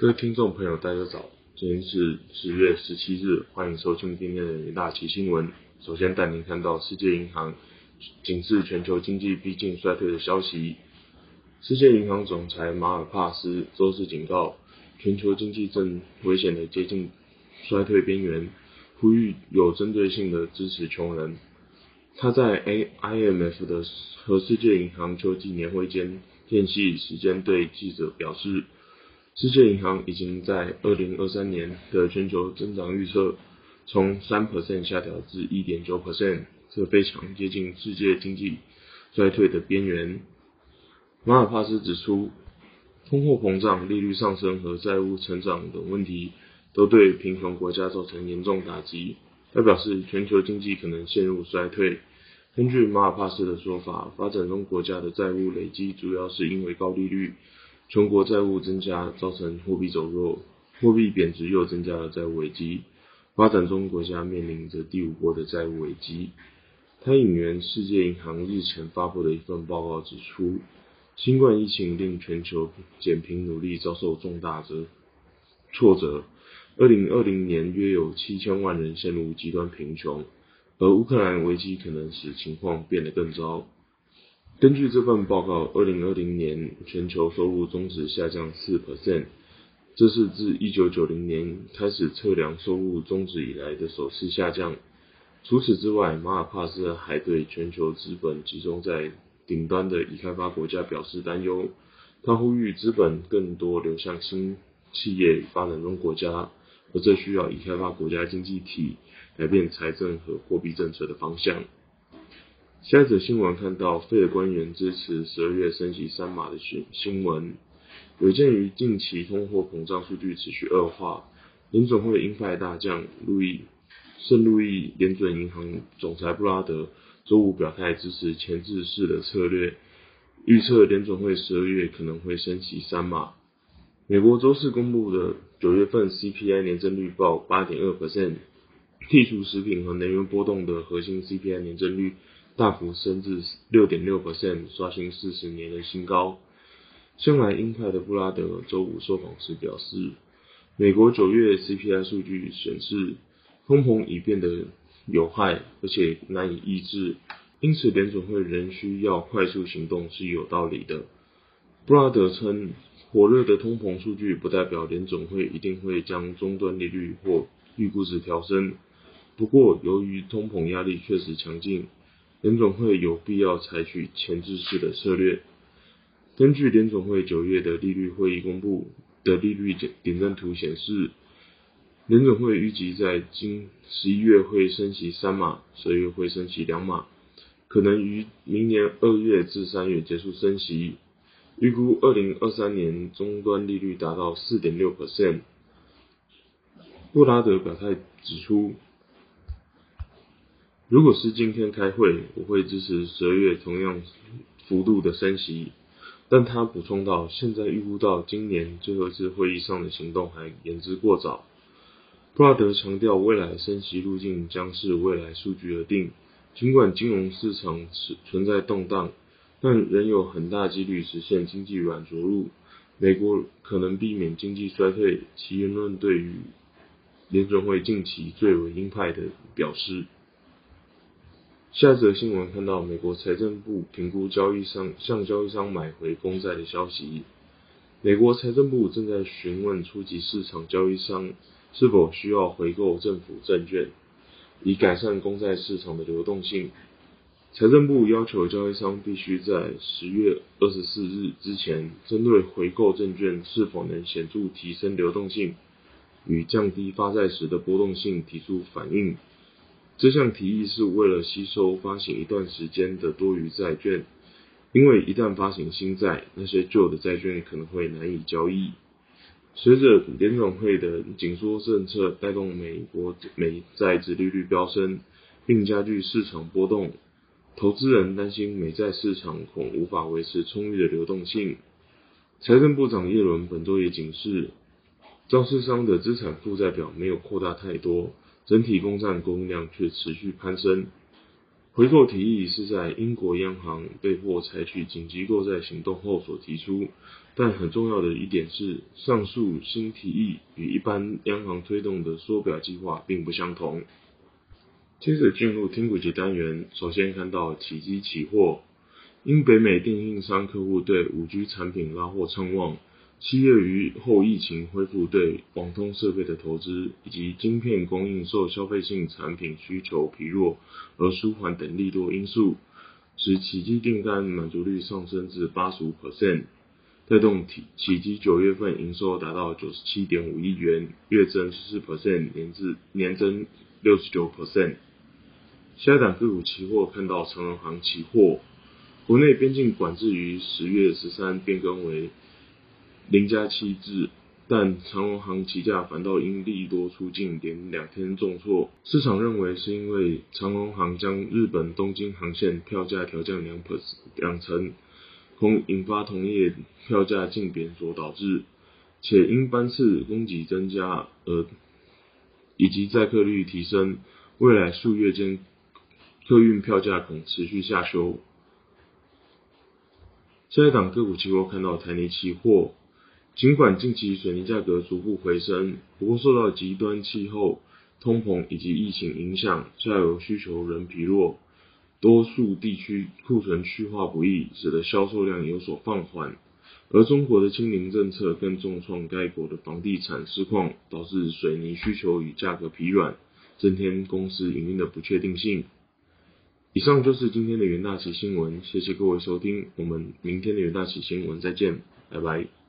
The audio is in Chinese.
各位听众朋友，大家早，今天是十月十七日，欢迎收听今天的一大期新闻。首先带您看到世界银行警示全球经济逼近衰退的消息。世界银行总裁马尔帕斯周四警告，全球经济正危险的接近衰退边缘，呼吁有针对性的支持穷人。他在 A IMF 的和世界银行秋季年会间间隙时间对记者表示。世界银行已经在二零二三年的全球增长预测从三 percent 下调至一点九 percent，这非常接近世界经济衰退的边缘。马尔帕斯指出，通货膨胀、利率上升和债务成长等问题都对贫穷国家造成严重打击。他表示，全球经济可能陷入衰退。根据马尔帕斯的说法，发展中国家的债务累积主要是因为高利率。全国债务增加造成货币走弱，货币贬值又增加了债务危机。发展中国家面临着第五波的债务危机。他引援世界银行日前发布的一份报告指出，新冠疫情令全球减贫努力遭受重大折挫折。二零二零年约有七千万人陷入极端贫穷，而乌克兰危机可能使情况变得更糟。根据这份报告，二零二零年全球收入终值下降四 percent，这是自一九九零年开始测量收入终值以来的首次下降。除此之外，马尔帕斯还对全球资本集中在顶端的已开发国家表示担忧。他呼吁资本更多流向新企业发展中国家，而这需要已开发国家经济体改变财政和货币政策的方向。下一则新闻看到，费尔官员支持十二月升级三码的新新闻。有鉴于近期通货膨胀数据持续恶化，联总会鹰派大将路易圣路易联准银行总裁布拉德周五表态支持前置式的策略，预测联总会十二月可能会升级三码。美国周四公布的九月份 CPI 年增率报八点二 percent，剔除食品和能源波动的核心 CPI 年增率。大幅升至六点六 percent，刷新四十年的新高。向来鹰派的布拉德周五受访时表示，美国九月 CPI 数据显示，通膨已变得有害，而且难以抑制，因此联总会仍需要快速行动是有道理的。布拉德称，火热的通膨数据不代表联总会一定会将终端利率或预估值调升。不过，由于通膨压力确实强劲。联总会有必要采取前置式的策略。根据联总会九月的利率会议公布的利率点点阵图显示，联总会预计在今十一月会升息三码，十二月会升息两码，可能于明年二月至三月结束升息。预估二零二三年终端利率达到四点六 percent。布拉德表态指出。如果是今天开会，我会支持十二月同样幅度的升息。但他补充到，现在预估到今年最后一次会议上的行动还言之过早。布拉德强调，未来升息路径将是未来数据而定。尽管金融市场存在动荡，但仍有很大几率实现经济软着陆。美国可能避免经济衰退。其言论对于联准会近期最为鹰派的表示。下则新闻看到美国财政部评估交易商向交易商买回公债的消息。美国财政部正在询问初级市场交易商是否需要回购政府证券，以改善公债市场的流动性。财政部要求交易商必须在十月二十四日之前，针对回购证券是否能显著提升流动性与降低发债时的波动性提出反应。这项提议是为了吸收发行一段时间的多余债券，因为一旦发行新债，那些旧的债券可能会难以交易。随着联总会的紧缩政策带动美国美债殖利率飙升，并加剧市场波动，投资人担心美债市场恐无法维持充裕的流动性。财政部长耶伦本周也警示，造市商的资产负债表没有扩大太多。整体公债供应量却持续攀升。回购提议是在英国央行被迫采取紧急购债行动后所提出，但很重要的一点是，上述新提议与一般央行推动的缩表计划并不相同。接着进入听股节单元，首先看到起基期货，因北美电信商客户对五 G 产品拉货畅旺。七月于后疫情恢复对网通设备的投资，以及晶片供应受消费性产品需求疲弱而舒缓等利多因素，使起基订单满足率上升至八十五 percent，带动起起基九月份营收达到九十七点五亿元，月增十四 percent，年至年增六十九 percent。下一档个股期货看到长荣行期货，国内边境管制于十月十三变更为。零加七制，但长荣航期价反倒因利多出境连两天重挫。市场认为是因为长荣航将日本东京航线票价调降两两成，恐引发同业票价竞贬所导致，且因班次供给增加而以及载客率提升，未来数月间客运票价恐持续下修。下一档个股期货看到台泥期货。尽管近期水泥价格逐步回升，不过受到极端气候、通膨以及疫情影响，下游需求仍疲弱，多数地区库存去化不易，使得销售量有所放缓。而中国的清零政策更重创该国的房地产市况，导致水泥需求与价格疲软，增添公司营运的不确定性。以上就是今天的元大旗新闻，谢谢各位收听，我们明天的元大旗新闻再见，拜拜。